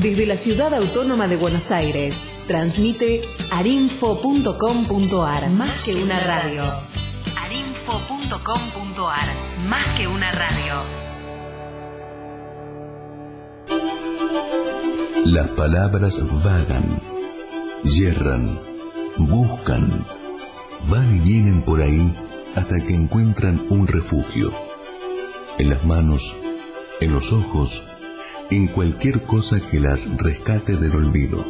Desde la ciudad autónoma de Buenos Aires, transmite arinfo.com.ar, más que una radio. arinfo.com.ar, más que una radio. Las palabras vagan, yerran, buscan, van y vienen por ahí hasta que encuentran un refugio. En las manos, en los ojos, en cualquier cosa que las rescate del olvido.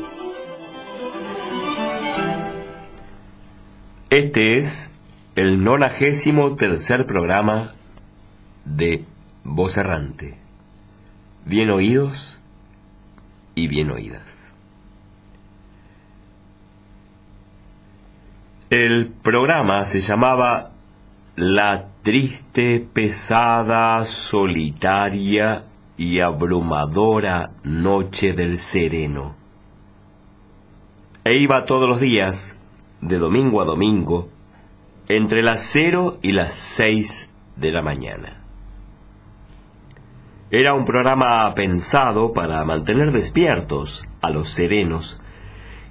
Este es el nonagésimo tercer programa de Voz Errante. Bien oídos y bien oídas. El programa se llamaba La triste, pesada, solitaria y abrumadora noche del sereno. E iba todos los días, de domingo a domingo, entre las cero y las seis de la mañana. Era un programa pensado para mantener despiertos a los serenos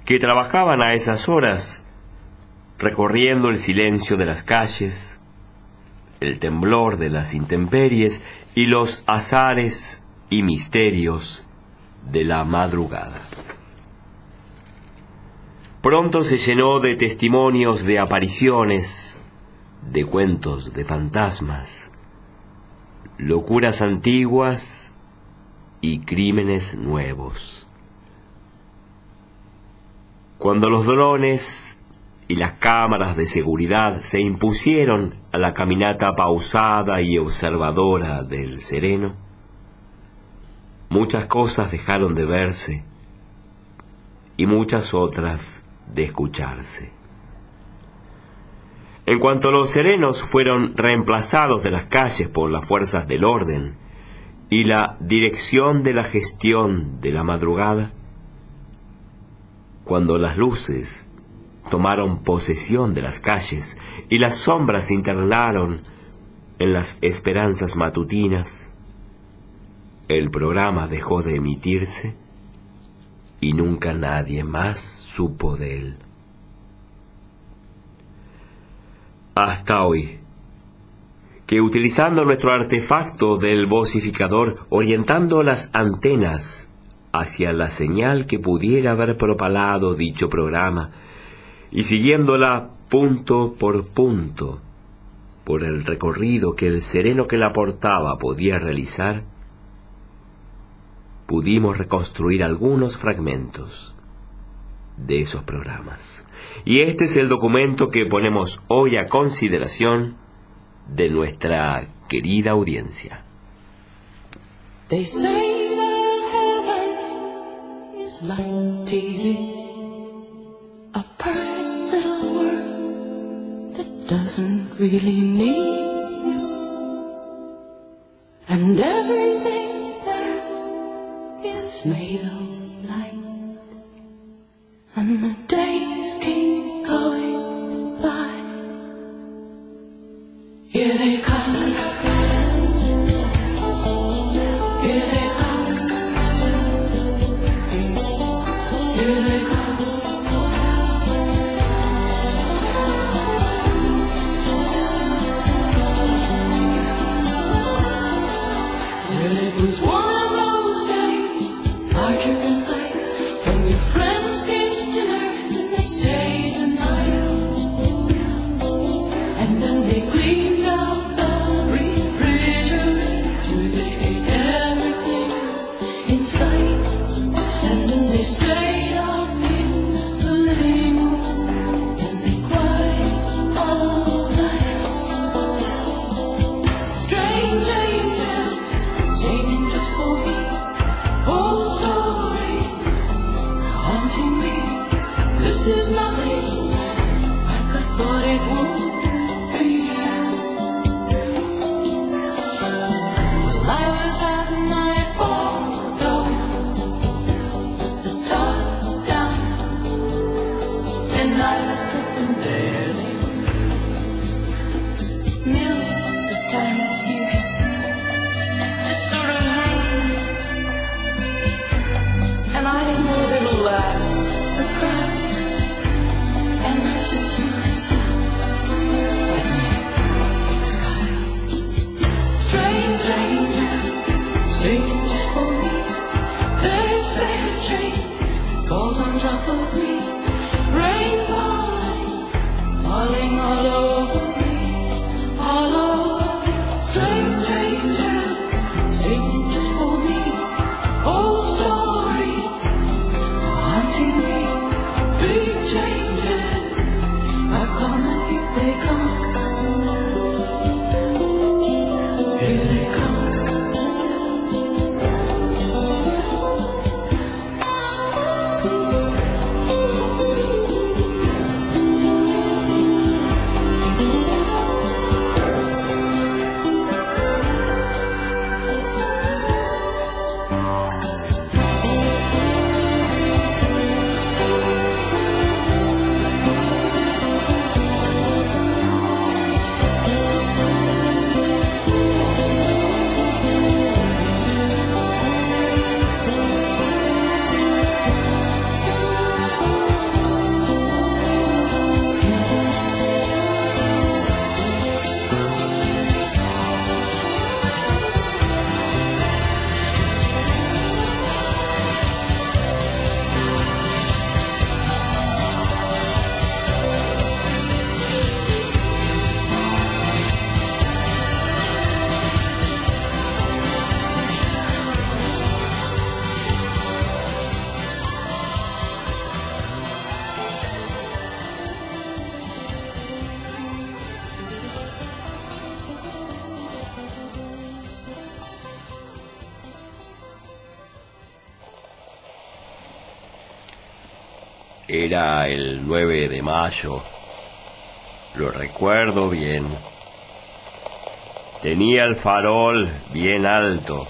que trabajaban a esas horas recorriendo el silencio de las calles, el temblor de las intemperies y los azares y misterios de la madrugada. Pronto se llenó de testimonios de apariciones, de cuentos de fantasmas, locuras antiguas y crímenes nuevos. Cuando los drones y las cámaras de seguridad se impusieron a la caminata pausada y observadora del sereno, muchas cosas dejaron de verse y muchas otras de escucharse. En cuanto los serenos fueron reemplazados de las calles por las fuerzas del orden y la dirección de la gestión de la madrugada, cuando las luces tomaron posesión de las calles y las sombras se internaron en las esperanzas matutinas, el programa dejó de emitirse y nunca nadie más supo de él. Hasta hoy, que utilizando nuestro artefacto del vocificador, orientando las antenas hacia la señal que pudiera haber propalado dicho programa, y siguiéndola punto por punto, por el recorrido que el sereno que la portaba podía realizar, pudimos reconstruir algunos fragmentos de esos programas. Y este es el documento que ponemos hoy a consideración de nuestra querida audiencia. doesn't really need you. And everything there is made of light. And the days keep Sing just for me, this fair train falls on top of me, rain falling, falling all over. Era el 9 de mayo. Lo recuerdo bien. Tenía el farol bien alto,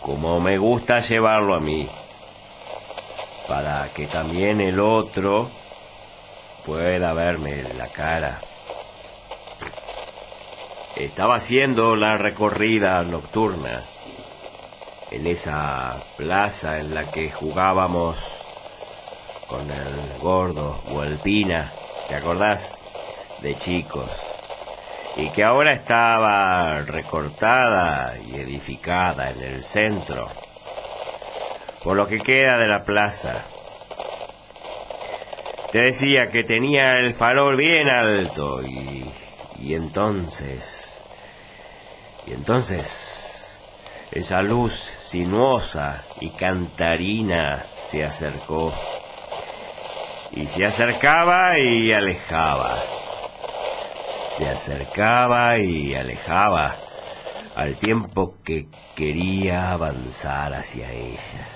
como me gusta llevarlo a mí, para que también el otro pueda verme la cara. Estaba haciendo la recorrida nocturna en esa plaza en la que jugábamos con el gordo o ¿te acordás? De chicos. Y que ahora estaba recortada y edificada en el centro, por lo que queda de la plaza. Te decía que tenía el farol bien alto y, y entonces, y entonces, esa luz sinuosa y cantarina se acercó y se acercaba y alejaba. Se acercaba y alejaba al tiempo que quería avanzar hacia ella.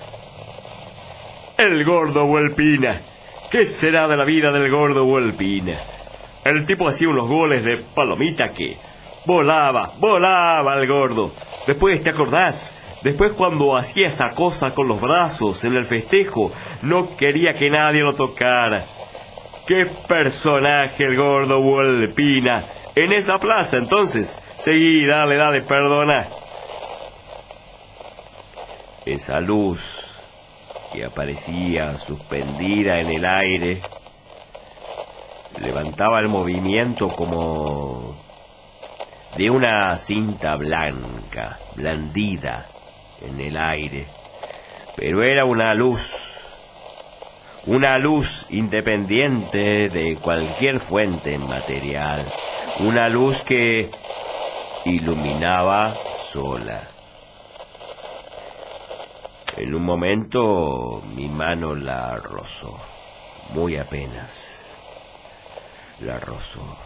El gordo Huelpina. ¿Qué será de la vida del gordo Huelpina? El tipo hacía unos goles de palomita que volaba, volaba el gordo. Después, ¿te acordás? Después cuando hacía esa cosa con los brazos en el festejo, no quería que nadie lo tocara. ¡Qué personaje el gordo Volpina! En esa plaza, entonces. Seguí, dale, dale, perdona. Esa luz que aparecía suspendida en el aire levantaba el movimiento como de una cinta blanca, blandida en el aire, pero era una luz, una luz independiente de cualquier fuente material, una luz que iluminaba sola. En un momento mi mano la rozó, muy apenas. La rozó.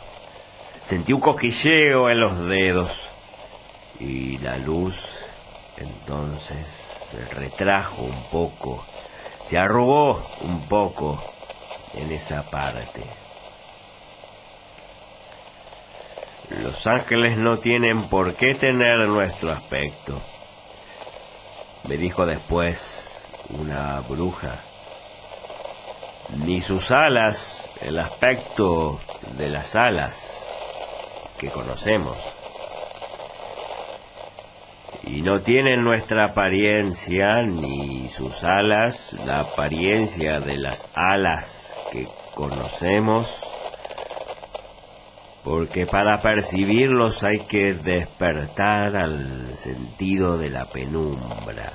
Sentí un cosquilleo en los dedos y la luz entonces se retrajo un poco, se arrugó un poco en esa parte. Los ángeles no tienen por qué tener nuestro aspecto, me dijo después una bruja, ni sus alas, el aspecto de las alas que conocemos. Y no tienen nuestra apariencia ni sus alas la apariencia de las alas que conocemos, porque para percibirlos hay que despertar al sentido de la penumbra,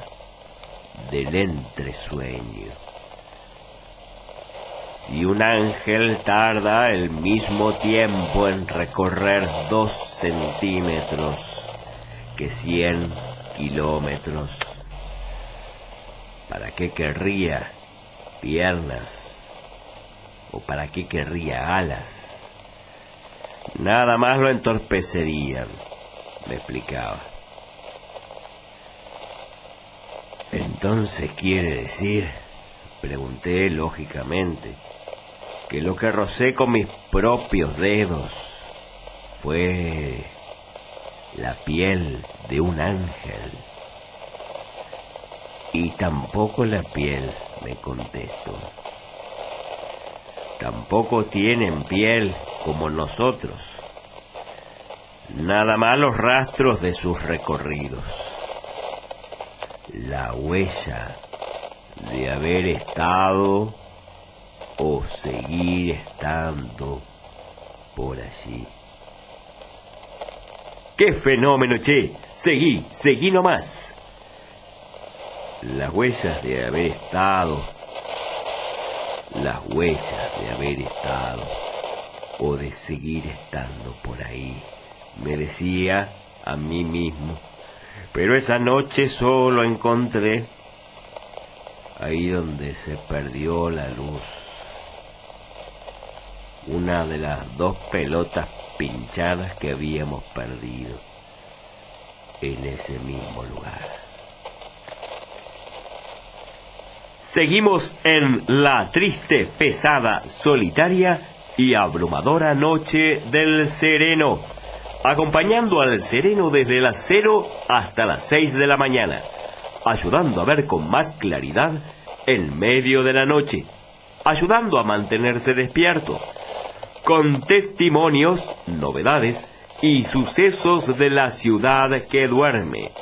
del entresueño. Si un ángel tarda el mismo tiempo en recorrer dos centímetros que cien kilómetros, ¿para qué querría piernas? ¿O para qué querría alas? Nada más lo entorpecerían, me explicaba. Entonces quiere decir, pregunté lógicamente, que lo que rocé con mis propios dedos fue la piel de un ángel. Y tampoco la piel, me contestó. Tampoco tienen piel como nosotros. Nada más los rastros de sus recorridos. La huella de haber estado o seguir estando por allí. ¡Qué fenómeno, che! Seguí, seguí nomás. Las huellas de haber estado, las huellas de haber estado o de seguir estando por ahí, me decía a mí mismo. Pero esa noche solo encontré ahí donde se perdió la luz. Una de las dos pelotas pinchadas que habíamos perdido en ese mismo lugar. Seguimos en la triste, pesada, solitaria y abrumadora noche del sereno, acompañando al sereno desde las cero hasta las seis de la mañana, ayudando a ver con más claridad en medio de la noche, ayudando a mantenerse despierto, con testimonios, novedades y sucesos de la ciudad que duerme.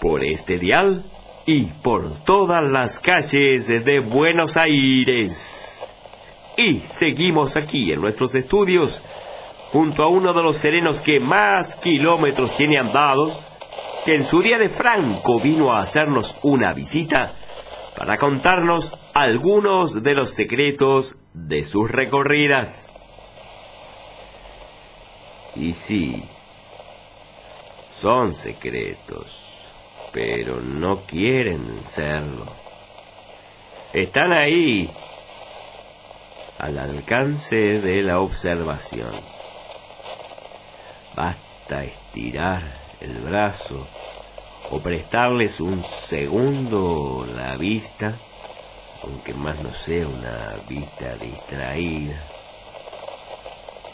Por este dial y por todas las calles de Buenos Aires. Y seguimos aquí en nuestros estudios junto a uno de los serenos que más kilómetros tiene andados, que en su día de Franco vino a hacernos una visita para contarnos algunos de los secretos de sus recorridas. Y sí, son secretos, pero no quieren serlo. Están ahí, al alcance de la observación. Basta estirar el brazo o prestarles un segundo la vista, aunque más no sea una vista distraída.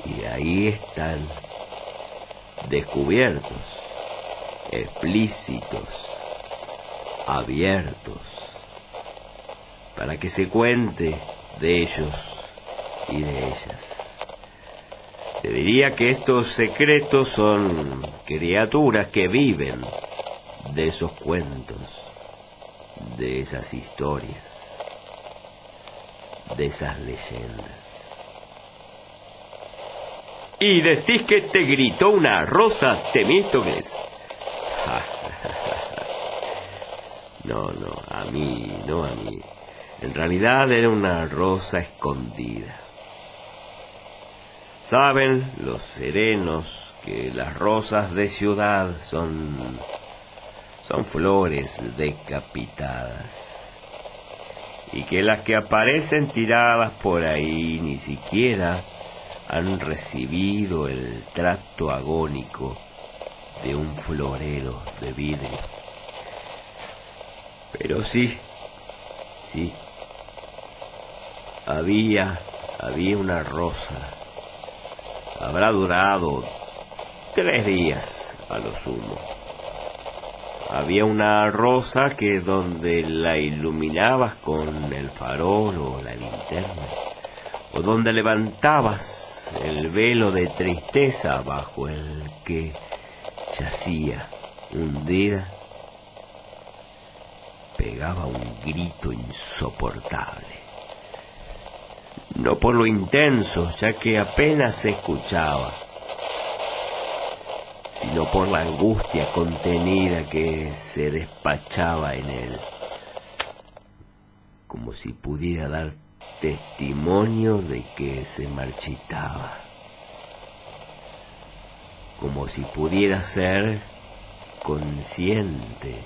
Y ahí están descubiertos, explícitos, abiertos, para que se cuente de ellos y de ellas. Te diría que estos secretos son criaturas que viven de esos cuentos, de esas historias, de esas leyendas. Y decís que te gritó una rosa, Temístocles. No, no, a mí, no a mí. En realidad era una rosa escondida. Saben los serenos que las rosas de ciudad son son flores decapitadas y que las que aparecen tiradas por ahí ni siquiera han recibido el trato agónico de un florero de vidrio. Pero sí, sí, había, había una rosa. Habrá durado tres días a lo sumo. Había una rosa que donde la iluminabas con el farol o la linterna, o donde levantabas el velo de tristeza bajo el que yacía. Hundida, pegaba un grito insoportable. No por lo intenso, ya que apenas se escuchaba, sino por la angustia contenida que se despachaba en él, como si pudiera dar testimonio de que se marchitaba, como si pudiera ser consciente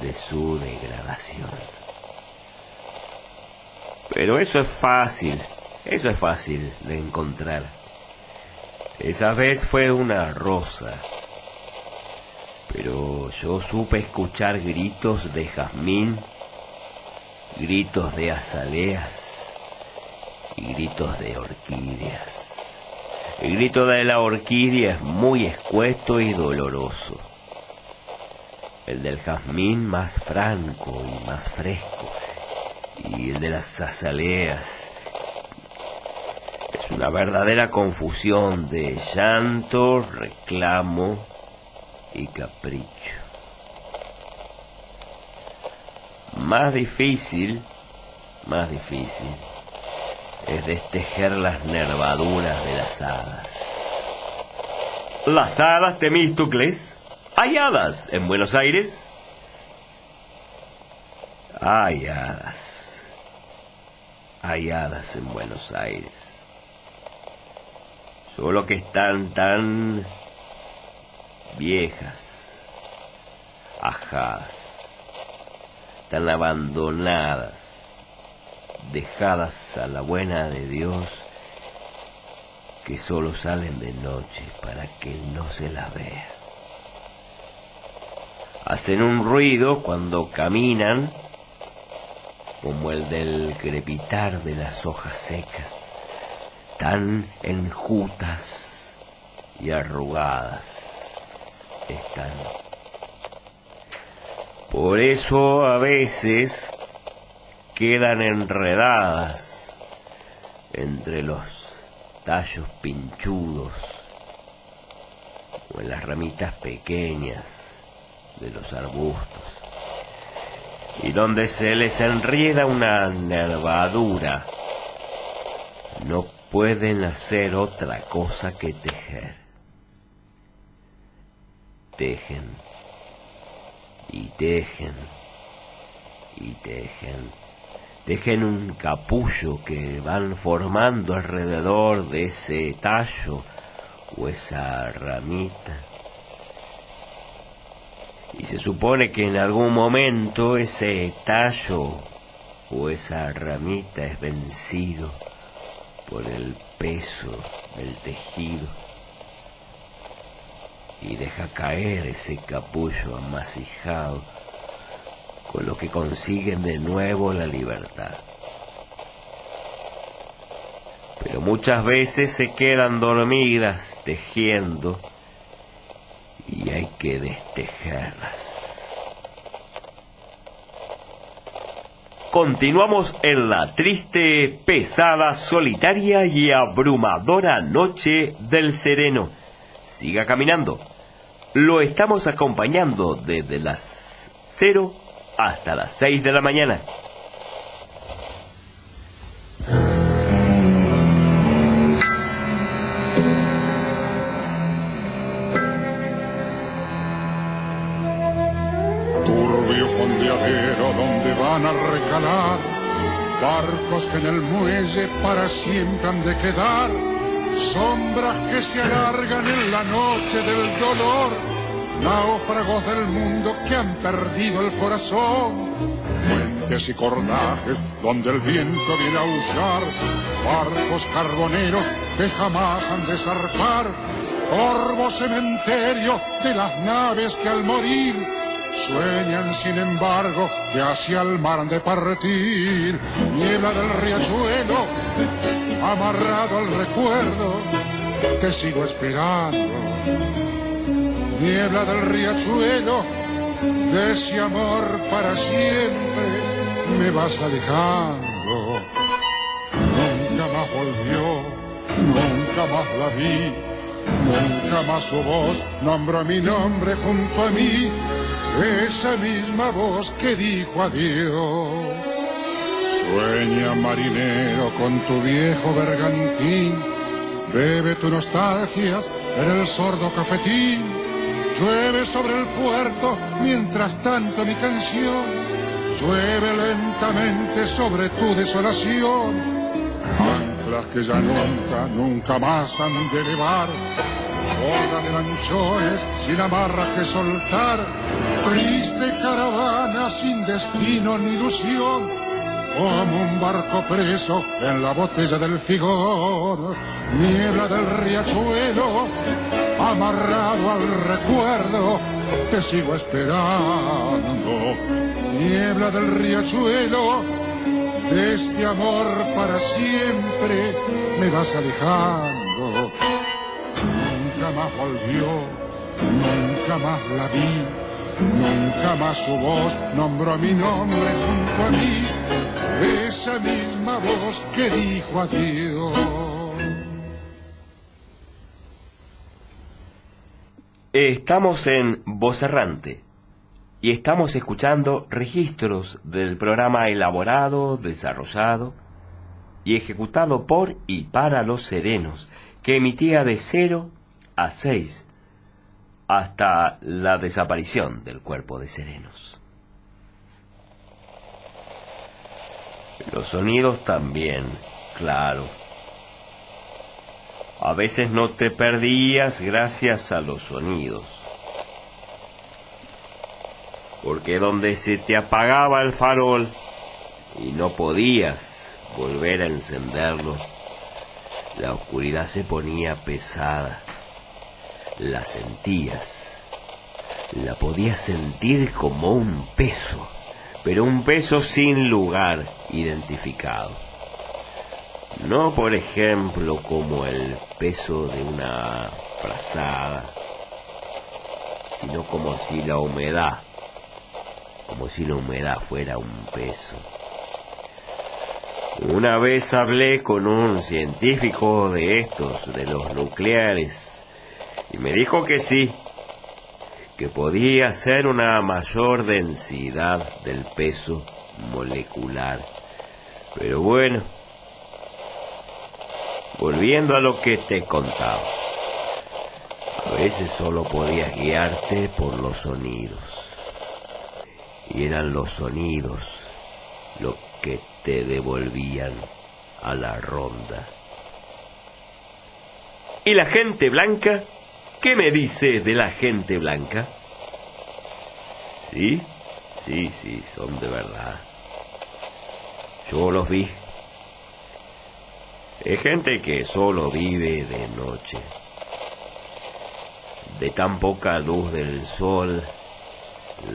de su degradación. Pero eso es fácil, eso es fácil de encontrar. Esa vez fue una rosa, pero yo supe escuchar gritos de jazmín, gritos de azaleas y gritos de orquídeas. El grito de la orquídea es muy escueto y doloroso. El del jazmín más franco y más fresco. Y el de las azaleas es una verdadera confusión de llanto, reclamo y capricho. Más difícil, más difícil, es destejer las nervaduras de las hadas. ¿Las hadas, Temístocles? ¿Hay hadas en Buenos Aires? Hay hadas. Hay hadas en Buenos Aires. Solo que están tan viejas, ajadas, tan abandonadas, dejadas a la buena de Dios, que solo salen de noche para que no se las vea. Hacen un ruido cuando caminan, como el del crepitar de las hojas secas, tan enjutas y arrugadas están. Por eso a veces quedan enredadas entre los tallos pinchudos o en las ramitas pequeñas de los arbustos. Y donde se les enrieda una nervadura no pueden hacer otra cosa que tejer. Tejen y tejen y tejen. Tejen un capullo que van formando alrededor de ese tallo o esa ramita. Y se supone que en algún momento ese tallo o esa ramita es vencido por el peso del tejido y deja caer ese capullo amasijado, con lo que consiguen de nuevo la libertad. Pero muchas veces se quedan dormidas tejiendo y hay que destejerlas. Continuamos en la triste, pesada, solitaria y abrumadora noche del sereno. Siga caminando lo estamos acompañando desde las 0 hasta las 6 de la mañana. Turbio fondeadero donde van a recalar barcos que en el muelle para siempre han de quedar sombras que se alargan en la noche del dolor, náufragos del mundo que han perdido el corazón, puentes y cordajes donde el viento viene a aullar, barcos carboneros que jamás han de zarpar, corvo cementerio de las naves que al morir sueñan sin embargo que hacia el mar de partir, niebla del riachuelo amarrado al recuerdo, te sigo esperando. Niebla del riachuelo, de ese amor para siempre, me vas alejando. Nunca más volvió, nunca más la vi, nunca más su voz nombró mi nombre junto a mí, esa misma voz que dijo adiós. Sueña marinero con tu viejo bergantín, bebe tu nostalgias en el sordo cafetín, llueve sobre el puerto mientras tanto mi canción. Llueve lentamente sobre tu desolación. Anclas que ya nunca, nunca más han de elevar, borda de lanchones sin amarras que soltar, triste caravana sin destino ni ilusión, como un barco preso en la botella del figón, niebla del riachuelo, amarrado al recuerdo, te sigo esperando, niebla del riachuelo, de este amor para siempre me vas alejando. Nunca más volvió, nunca más la vi, nunca más su voz nombró mi nombre junto a mí, esa misma voz que dijo adiós. Estamos en Voz Errante y estamos escuchando registros del programa elaborado, desarrollado y ejecutado por y para los serenos, que emitía de 0 a 6 hasta la desaparición del cuerpo de serenos. Los sonidos también, claro. A veces no te perdías gracias a los sonidos. Porque donde se te apagaba el farol y no podías volver a encenderlo, la oscuridad se ponía pesada. La sentías. La podías sentir como un peso, pero un peso sin lugar identificado. No, por ejemplo, como el peso de una frazada, sino como si la humedad, como si la humedad fuera un peso. Una vez hablé con un científico de estos, de los nucleares, y me dijo que sí, que podía ser una mayor densidad del peso molecular. Pero bueno, volviendo a lo que te contaba, a veces solo podías guiarte por los sonidos. Y eran los sonidos lo que te devolvían a la ronda. ¿Y la gente blanca? ¿Qué me dices de la gente blanca? Sí, sí, sí, son de verdad. Yo los vi. Es gente que solo vive de noche. De tan poca luz del sol,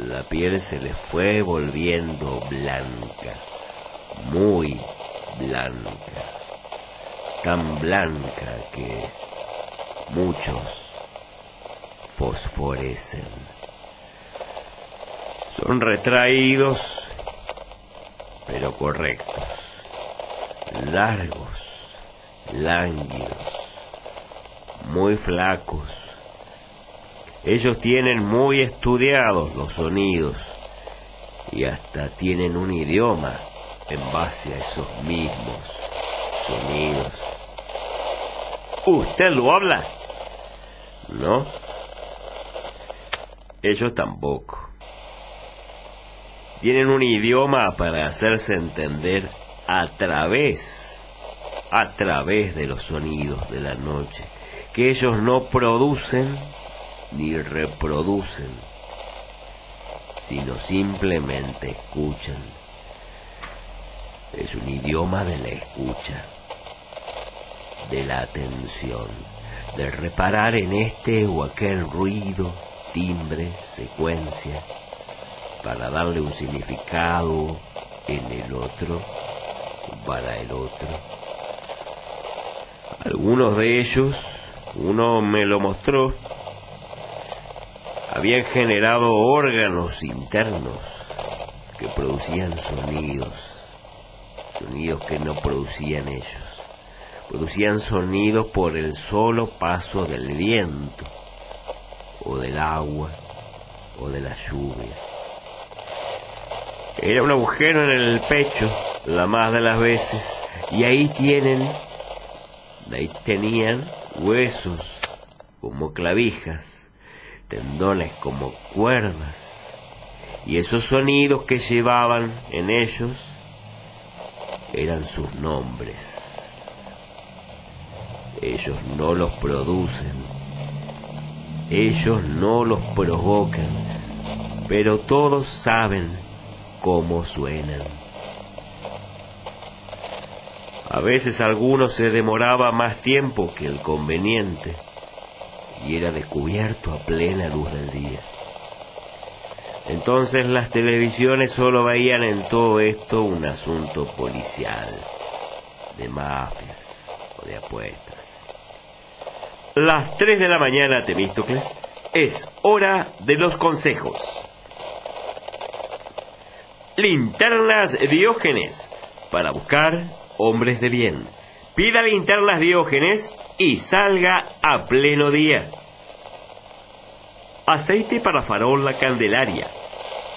la piel se les fue volviendo blanca, muy blanca, tan blanca que muchos fosforecen. Son retraídos, pero correctos, largos, lánguidos, muy flacos. Ellos tienen muy estudiados los sonidos y hasta tienen un idioma en base a esos mismos sonidos. ¿Usted lo habla? ¿No? Ellos tampoco. Tienen un idioma para hacerse entender a través, a través de los sonidos de la noche, que ellos no producen ni reproducen, sino simplemente escuchan. Es un idioma de la escucha, de la atención, de reparar en este o aquel ruido, timbre, secuencia, para darle un significado en el otro, para el otro. Algunos de ellos, uno me lo mostró, habían generado órganos internos que producían sonidos, sonidos que no producían ellos, producían sonidos por el solo paso del viento, o del agua, o de la lluvia. Era un agujero en el pecho, la más de las veces, y ahí tienen, ahí tenían huesos como clavijas tendones como cuerdas Y esos sonidos que llevaban en ellos eran sus nombres. Ellos no los producen, ellos no los provocan, pero todos saben cómo suenan. A veces alguno se demoraba más tiempo que el conveniente y era descubierto a plena luz del día. Entonces las televisiones solo veían en todo esto un asunto policial, de mafias o de apuestas. Las 3 de la mañana, Temístocles, es hora de los consejos. Linternas Diógenes, para buscar hombres de bien. Pida linternas Diógenes y salga a pleno día. Aceite para farol la candelaria.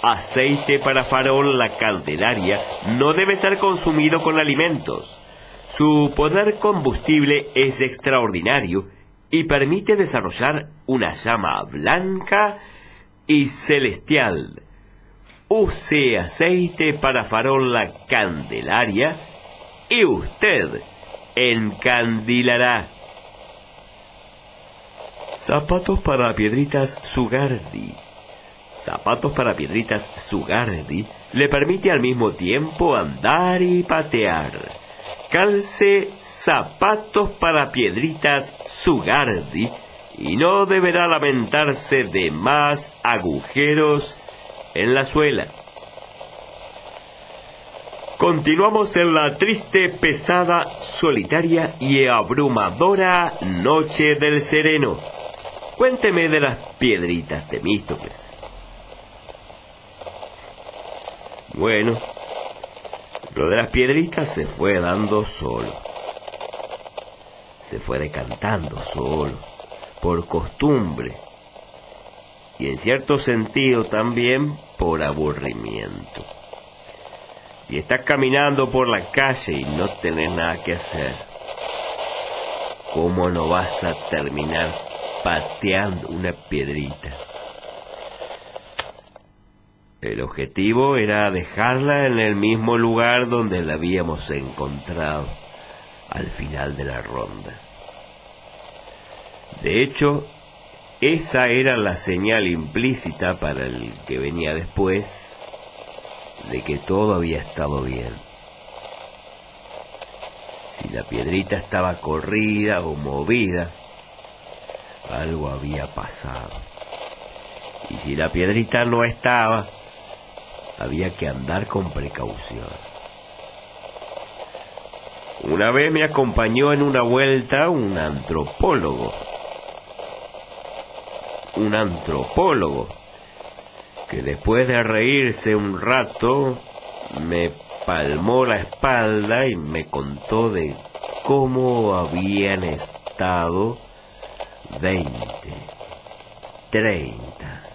Aceite para farol la candelaria no debe ser consumido con alimentos. Su poder combustible es extraordinario y permite desarrollar una llama blanca y celestial. Use aceite para farol la candelaria y usted encandilará. Zapatos para piedritas Sugardi. Zapatos para piedritas Sugardi le permite al mismo tiempo andar y patear. Calce zapatos para piedritas Sugardi y no deberá lamentarse de más agujeros en la suela. Continuamos en la triste, pesada, solitaria y abrumadora noche del sereno. Cuénteme de las piedritas, Temístocles. Bueno, lo de las piedritas se fue dando solo. Se fue decantando solo, por costumbre. Y en cierto sentido también por aburrimiento. Si estás caminando por la calle y no tenés nada que hacer, ¿cómo no vas a terminar pateando una piedrita? El objetivo era dejarla en el mismo lugar donde la habíamos encontrado al final de la ronda. De hecho, esa era la señal implícita para el que venía después de que todo había estado bien. Si la piedrita estaba corrida o movida, algo había pasado. Y si la piedrita no estaba, había que andar con precaución. Una vez me acompañó en una vuelta un antropólogo. Un antropólogo que después de reírse un rato me palmó la espalda y me contó de cómo habían estado 20, 30,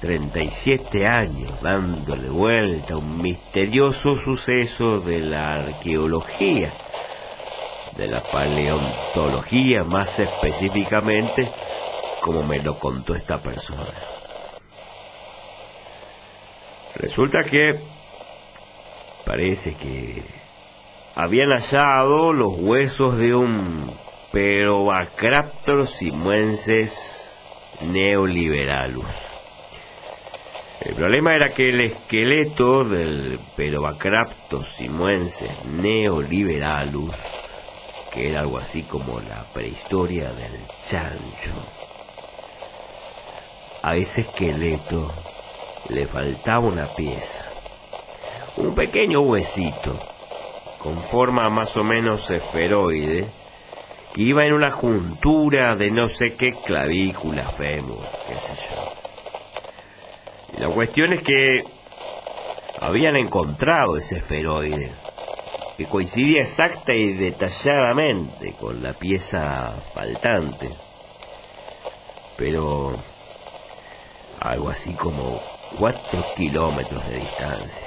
37 años dándole vuelta a un misterioso suceso de la arqueología, de la paleontología más específicamente, como me lo contó esta persona. Resulta que parece que habían hallado los huesos de un Perobacraptor simuenses neoliberalus. El problema era que el esqueleto del Perobacraptor simuenses neoliberalus, que era algo así como la prehistoria del chancho, a ese esqueleto le faltaba una pieza, un pequeño huesito, con forma más o menos esferoide, que iba en una juntura de no sé qué clavícula fémur, qué sé yo. La cuestión es que habían encontrado ese esferoide, que coincidía exacta y detalladamente con la pieza faltante, pero algo así como cuatro kilómetros de distancia.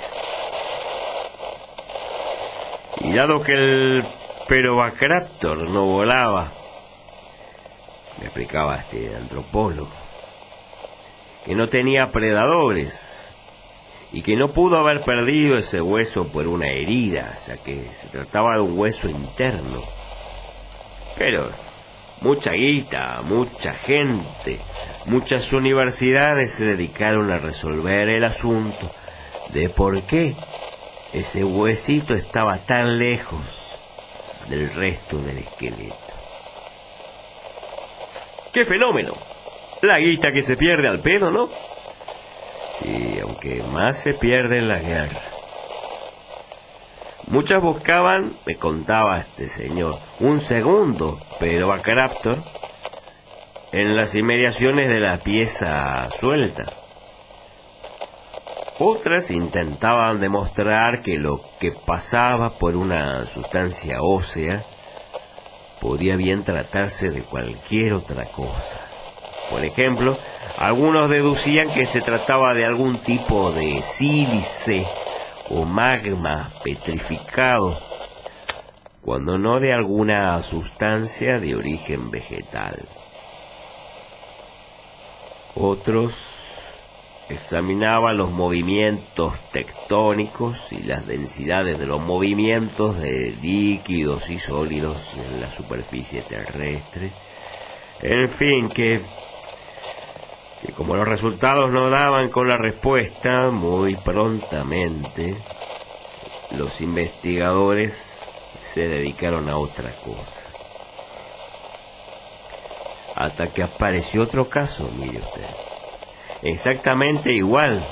Y dado que el Perobacraptor no volaba, me explicaba este antropólogo, que no tenía predadores y que no pudo haber perdido ese hueso por una herida, ya que se trataba de un hueso interno. Pero mucha guita, mucha gente, muchas universidades se dedicaron a resolver el asunto de por qué ese huesito estaba tan lejos del resto del esqueleto. ¡Qué fenómeno! La guita que se pierde al pedo, ¿no? Sí, aunque más se pierde en la guerra. Muchas buscaban, me contaba este señor, un segundo pero a Craptor en las inmediaciones de la pieza suelta. Otras intentaban demostrar que lo que pasaba por una sustancia ósea podía bien tratarse de cualquier otra cosa. Por ejemplo, algunos deducían que se trataba de algún tipo de sílice o magma petrificado, cuando no de alguna sustancia de origen vegetal. Otros examinaban los movimientos tectónicos y las densidades de los movimientos de líquidos y sólidos en la superficie terrestre. En fin, que como los resultados no daban con la respuesta, muy prontamente los investigadores se dedicaron a otra cosa. Hasta que apareció otro caso, mire usted. Exactamente igual.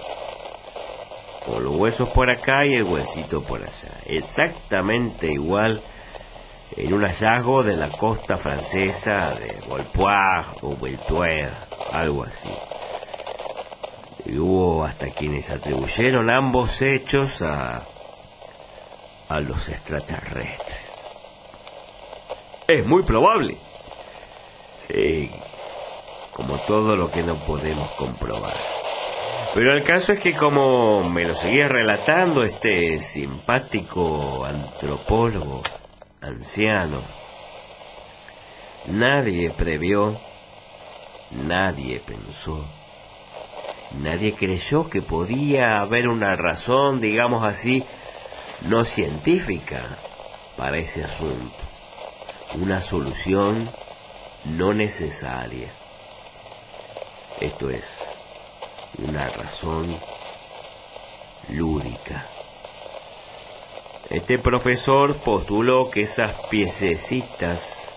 Con los huesos por acá y el huesito por allá. Exactamente igual en un hallazgo de la costa francesa de Volpoix o Beltuer, algo así. Y hubo hasta quienes atribuyeron ambos hechos a, a los extraterrestres. Es muy probable. Sí, como todo lo que no podemos comprobar. Pero el caso es que como me lo seguía relatando este simpático antropólogo, anciano. Nadie previó, nadie pensó, nadie creyó que podía haber una razón, digamos así, no científica para ese asunto, una solución no necesaria. Esto es, una razón lúdica. Este profesor postuló que esas piececitas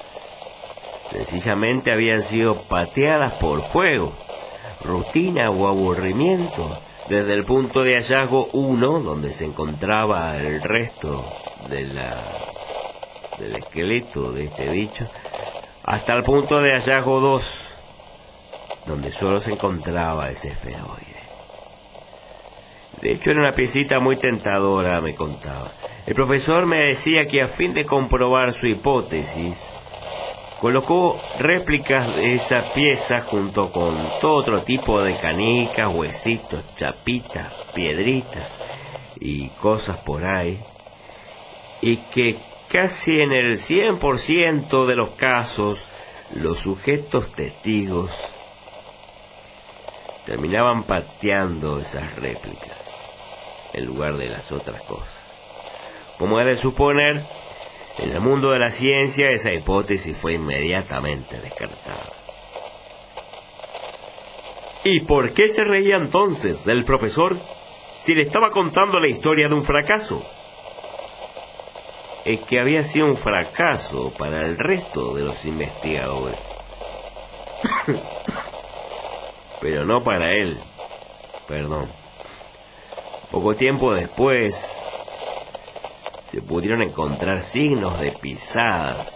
sencillamente habían sido pateadas por juego, rutina o aburrimiento, desde el punto de hallazgo 1, donde se encontraba el resto de la, del esqueleto de este bicho, hasta el punto de hallazgo 2, donde solo se encontraba ese esferoide. De hecho, era una piecita muy tentadora, me contaba. El profesor me decía que a fin de comprobar su hipótesis, colocó réplicas de esa pieza junto con todo otro tipo de canicas, huesitos, chapitas, piedritas y cosas por ahí, y que casi en el 100% de los casos los sujetos testigos terminaban pateando esas réplicas en lugar de las otras cosas. Como es de suponer, en el mundo de la ciencia esa hipótesis fue inmediatamente descartada. ¿Y por qué se reía entonces el profesor si le estaba contando la historia de un fracaso? Es que había sido un fracaso para el resto de los investigadores. Pero no para él. Perdón. Poco tiempo después, se pudieron encontrar signos de pisadas,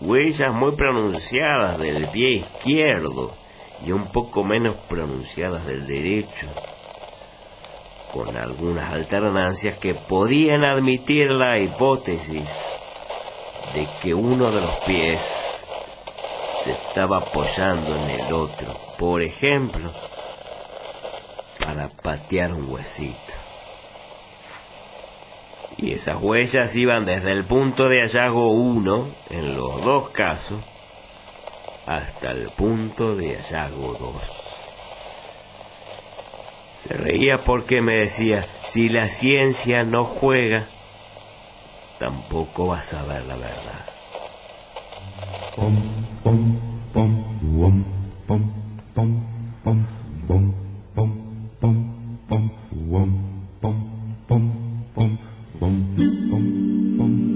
huellas muy pronunciadas del pie izquierdo y un poco menos pronunciadas del derecho, con algunas alternancias que podían admitir la hipótesis de que uno de los pies se estaba apoyando en el otro, por ejemplo, para patear un huesito y esas huellas iban desde el punto de hallazgo 1 en los dos casos hasta el punto de hallazgo 2. Se reía porque me decía, si la ciencia no juega, tampoco vas a ver la verdad. boom, boom, boom.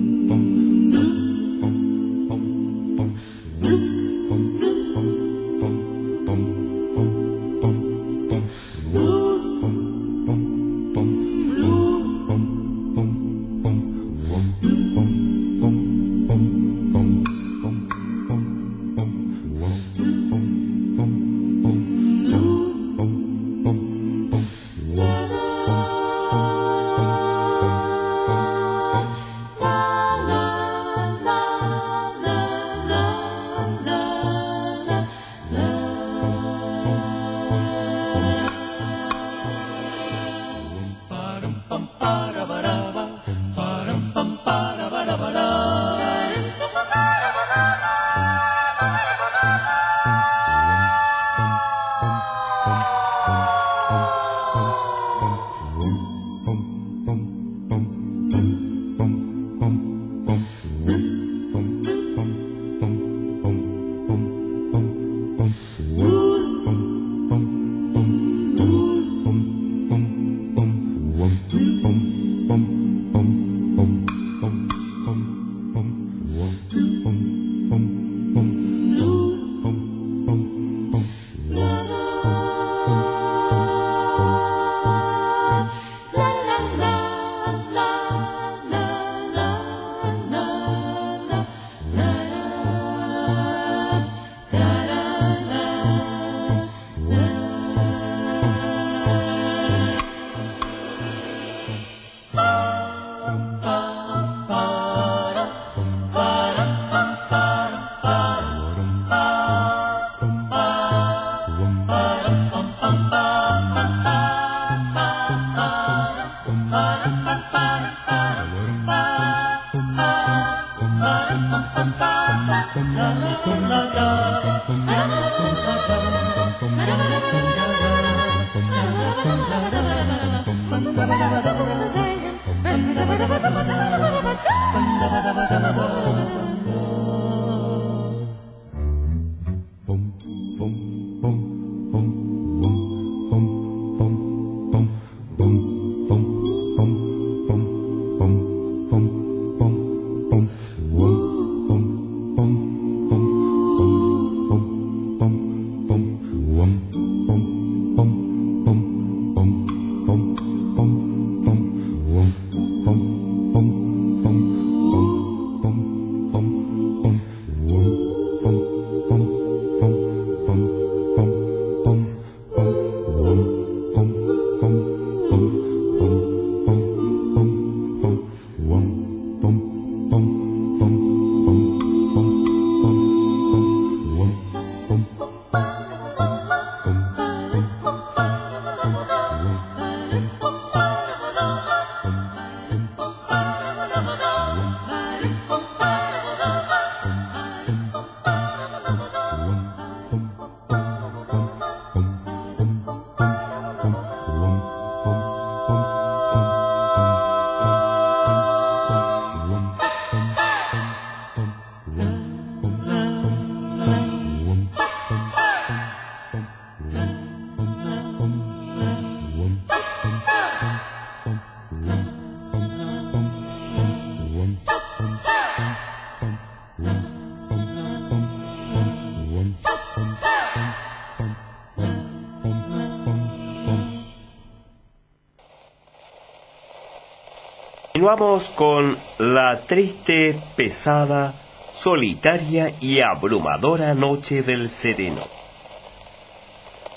Continuamos con la triste, pesada, solitaria y abrumadora noche del sereno.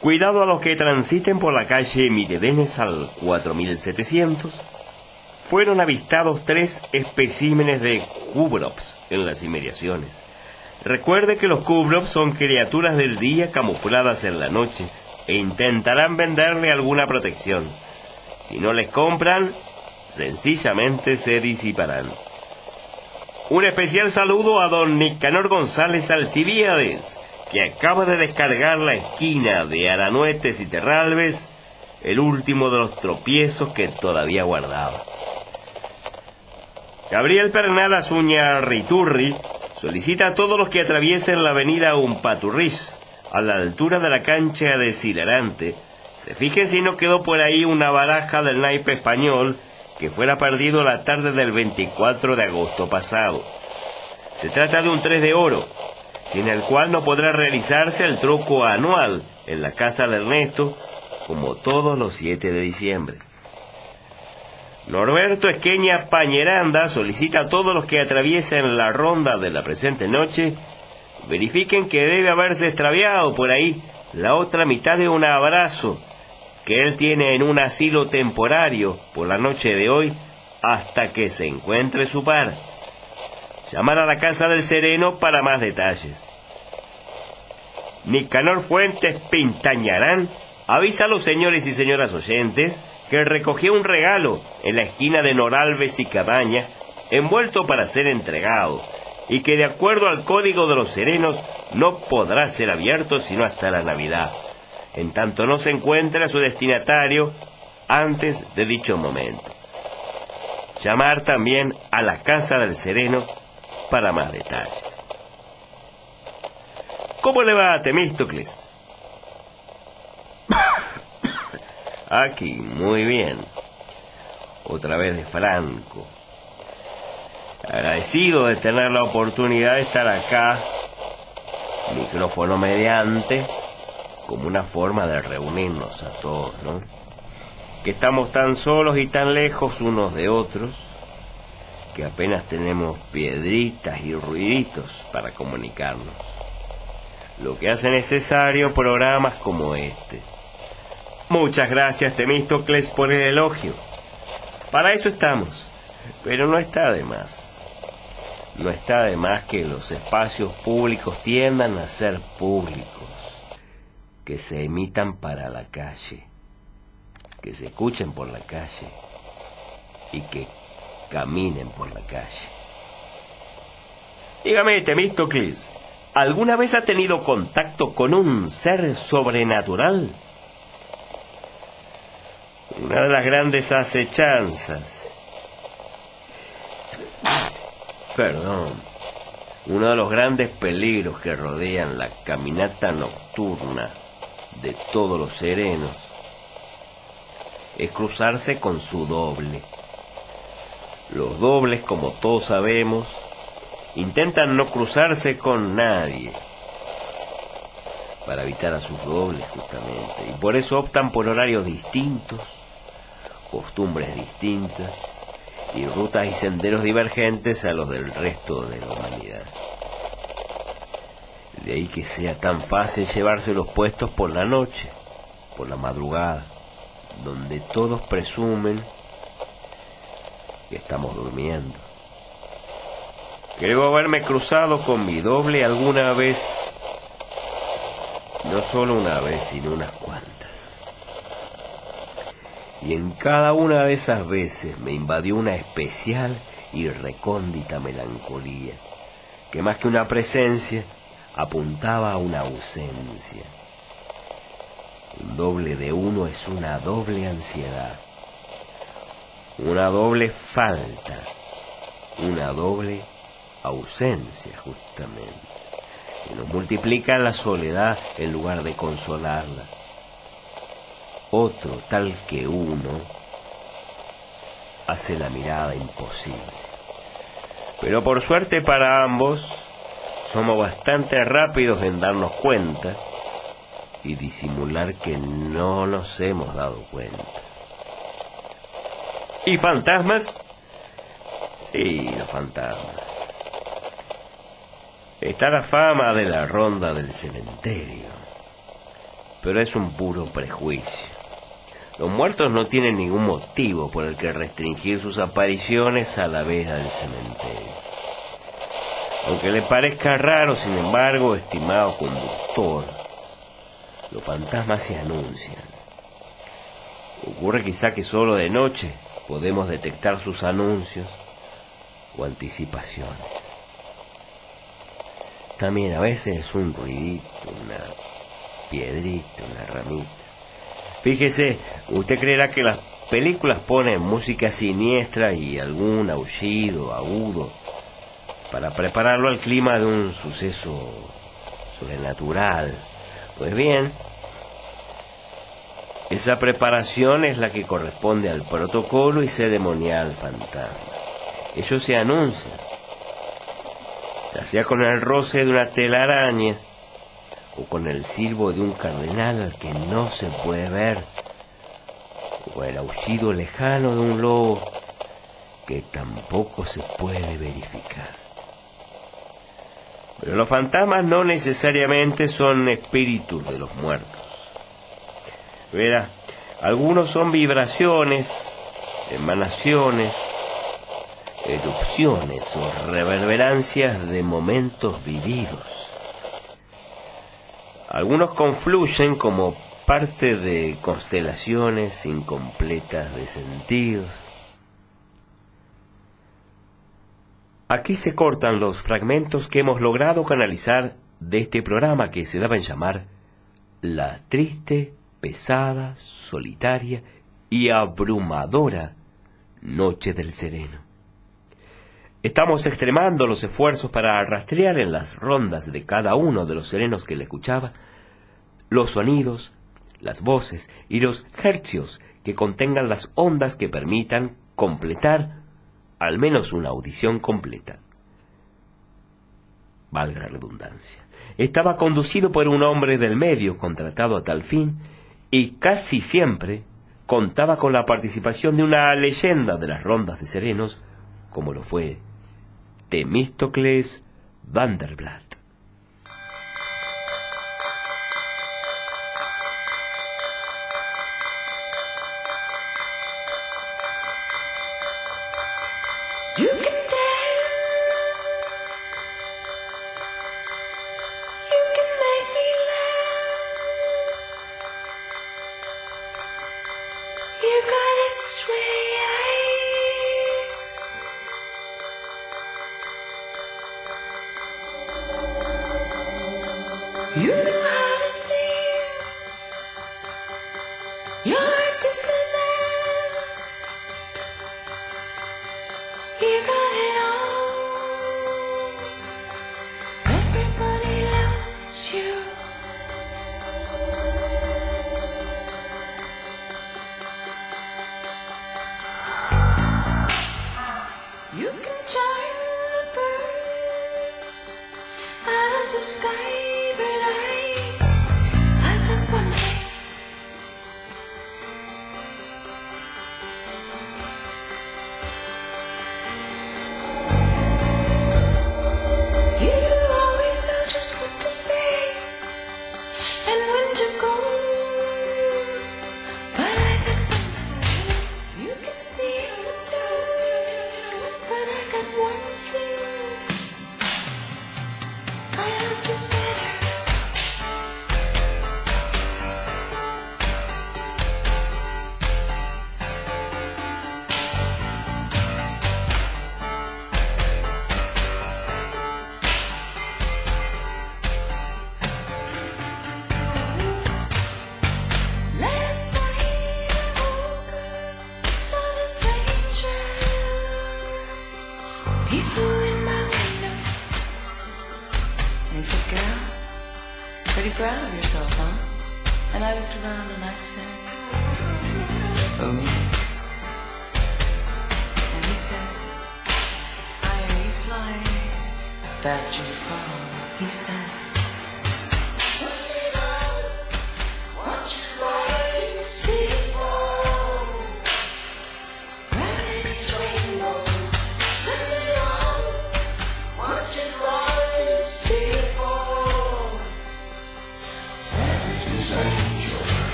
Cuidado a los que transiten por la calle Miredenes al 4700. Fueron avistados tres especímenes de cubrops en las inmediaciones. Recuerde que los cubrops son criaturas del día camufladas en la noche e intentarán venderle alguna protección. Si no les compran, sencillamente se disiparán. Un especial saludo a don Nicanor González Alcibiades, que acaba de descargar la esquina de Aranuetes y Terralbes el último de los tropiezos que todavía guardaba. Gabriel Pernadas Uña Riturri solicita a todos los que atraviesen la avenida Umpaturris, a la altura de la cancha de Silarante, se fijen si no quedó por ahí una baraja del naipe español que fuera perdido la tarde del 24 de agosto pasado. Se trata de un 3 de oro, sin el cual no podrá realizarse el troco anual en la casa de Ernesto, como todos los 7 de diciembre. Norberto Esqueña Pañeranda solicita a todos los que atraviesen la ronda de la presente noche verifiquen que debe haberse extraviado por ahí la otra mitad de un abrazo que él tiene en un asilo temporario por la noche de hoy hasta que se encuentre su par. Llamar a la casa del sereno para más detalles. Nicanor Fuentes Pintañarán avisa a los señores y señoras oyentes que recogió un regalo en la esquina de Noralves y Cabaña, envuelto para ser entregado, y que de acuerdo al código de los serenos no podrá ser abierto sino hasta la Navidad, en tanto no se encuentre a su destinatario antes de dicho momento. Llamar también a la casa del sereno para más detalles. ¿Cómo le va a Temístocles? Aquí, muy bien. Otra vez de Franco. Agradecido de tener la oportunidad de estar acá, micrófono mediante, como una forma de reunirnos a todos, ¿no? Que estamos tan solos y tan lejos unos de otros, que apenas tenemos piedritas y ruiditos para comunicarnos. Lo que hace necesario programas como este Muchas gracias, Temístocles, por el elogio. Para eso estamos. Pero no está de más. No está de más que los espacios públicos tiendan a ser públicos. Que se emitan para la calle. Que se escuchen por la calle. Y que caminen por la calle. Dígame, Temístocles, ¿alguna vez ha tenido contacto con un ser sobrenatural? Una de las grandes acechanzas. Perdón. Uno de los grandes peligros que rodean la caminata nocturna de todos los serenos es cruzarse con su doble. Los dobles, como todos sabemos, intentan no cruzarse con nadie para evitar a sus dobles justamente y por eso optan por horarios distintos costumbres distintas y rutas y senderos divergentes a los del resto de la humanidad. De ahí que sea tan fácil llevarse los puestos por la noche, por la madrugada, donde todos presumen que estamos durmiendo. Creo haberme cruzado con mi doble alguna vez, no solo una vez, sino unas cuantas. Y en cada una de esas veces me invadió una especial y recóndita melancolía, que más que una presencia, apuntaba a una ausencia. Un doble de uno es una doble ansiedad, una doble falta, una doble ausencia justamente, y nos multiplica la soledad en lugar de consolarla otro tal que uno hace la mirada imposible. Pero por suerte para ambos, somos bastante rápidos en darnos cuenta y disimular que no nos hemos dado cuenta. ¿Y fantasmas? Sí, los fantasmas. Está la fama de la ronda del cementerio, pero es un puro prejuicio. Los muertos no tienen ningún motivo por el que restringir sus apariciones a la vez del cementerio. Aunque le parezca raro, sin embargo, estimado conductor, los fantasmas se anuncian. Ocurre quizá que solo de noche podemos detectar sus anuncios o anticipaciones. También a veces es un ruidito, una piedrita, una ramita Fíjese, usted creerá que las películas ponen música siniestra y algún aullido agudo para prepararlo al clima de un suceso sobrenatural. Pues bien, esa preparación es la que corresponde al protocolo y ceremonial fantasma. Ellos se anuncian, ya sea con el roce de una telaraña o con el silbo de un cardenal al que no se puede ver, o el aullido lejano de un lobo que tampoco se puede verificar. Pero los fantasmas no necesariamente son espíritus de los muertos. Verá, algunos son vibraciones, emanaciones, erupciones o reverberancias de momentos vividos. Algunos confluyen como parte de constelaciones incompletas de sentidos. Aquí se cortan los fragmentos que hemos logrado canalizar de este programa que se daba en llamar La triste, pesada, solitaria y abrumadora Noche del Sereno. Estamos extremando los esfuerzos para rastrear en las rondas de cada uno de los serenos que le escuchaba los sonidos, las voces y los hercios que contengan las ondas que permitan completar al menos una audición completa. Valga la redundancia. Estaba conducido por un hombre del medio contratado a tal fin y casi siempre contaba con la participación de una leyenda de las rondas de serenos, como lo fue Temístocles Vanderblatt.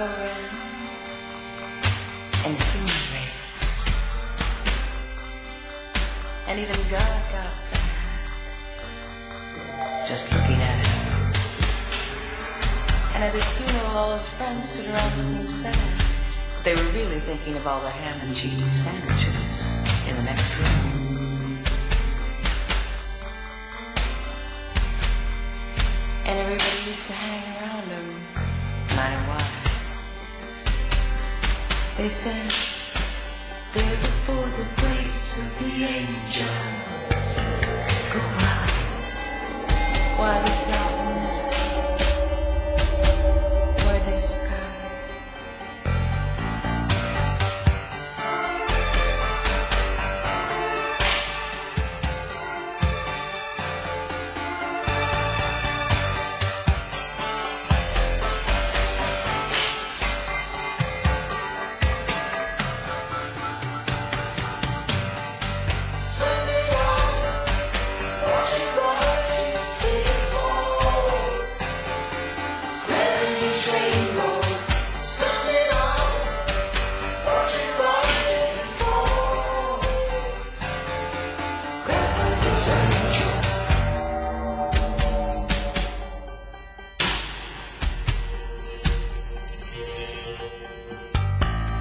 And the human race. And even God got sad just looking at it. And at his funeral, all his friends stood around looking sad. They were really thinking of all the ham and cheese sandwiches in the next room. And everybody used to hang around They said, they're before the place of the angels. Go out. Why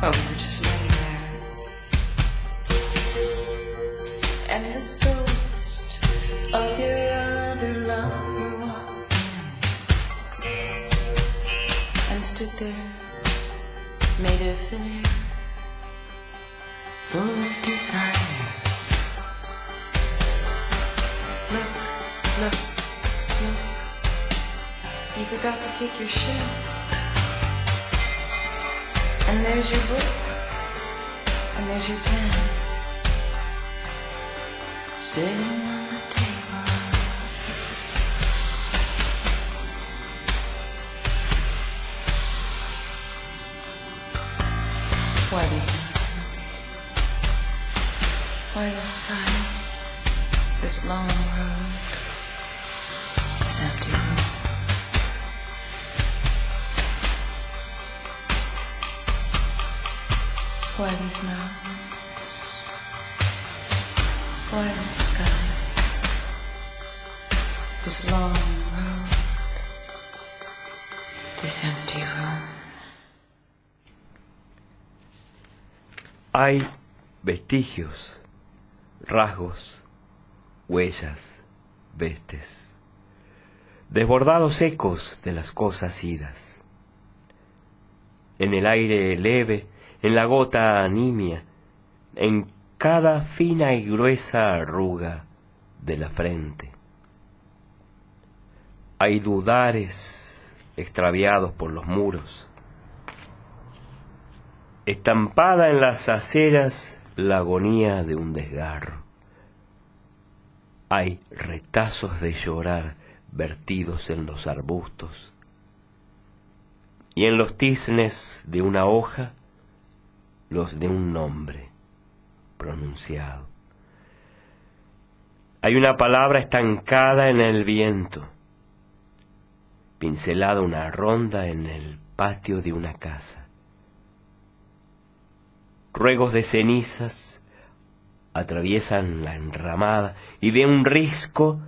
Oh, we were just laying there. And this ghost of your other lover walked and stood there, made of thin air, full of desire. Look, look, look. You forgot to take your shoes. as you will and as you can. Hay vestigios, rasgos, huellas, vestes, desbordados ecos de las cosas idas. En el aire leve, en la gota nimia, en cada fina y gruesa arruga de la frente. Hay dudares extraviados por los muros, estampada en las aceras la agonía de un desgarro. Hay retazos de llorar vertidos en los arbustos, y en los tiznes de una hoja los de un nombre pronunciado. Hay una palabra estancada en el viento, pincelada una ronda en el patio de una casa. Ruegos de cenizas atraviesan la enramada y de un risco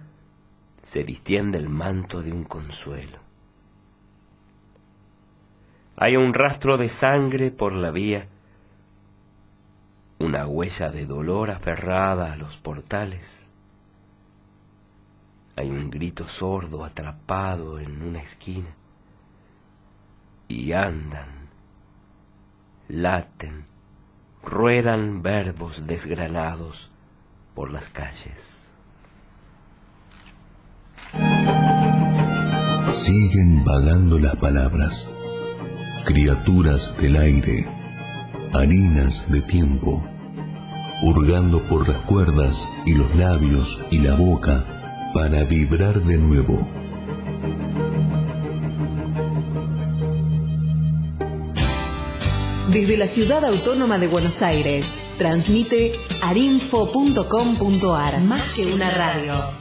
se distiende el manto de un consuelo. Hay un rastro de sangre por la vía, una huella de dolor aferrada a los portales. Hay un grito sordo atrapado en una esquina. Y andan, laten, ruedan verbos desgranados por las calles. Siguen vagando las palabras, criaturas del aire, harinas de tiempo, hurgando por las cuerdas y los labios y la boca para vibrar de nuevo. Desde la ciudad autónoma de Buenos Aires, transmite arinfo.com.ar, más que una radio.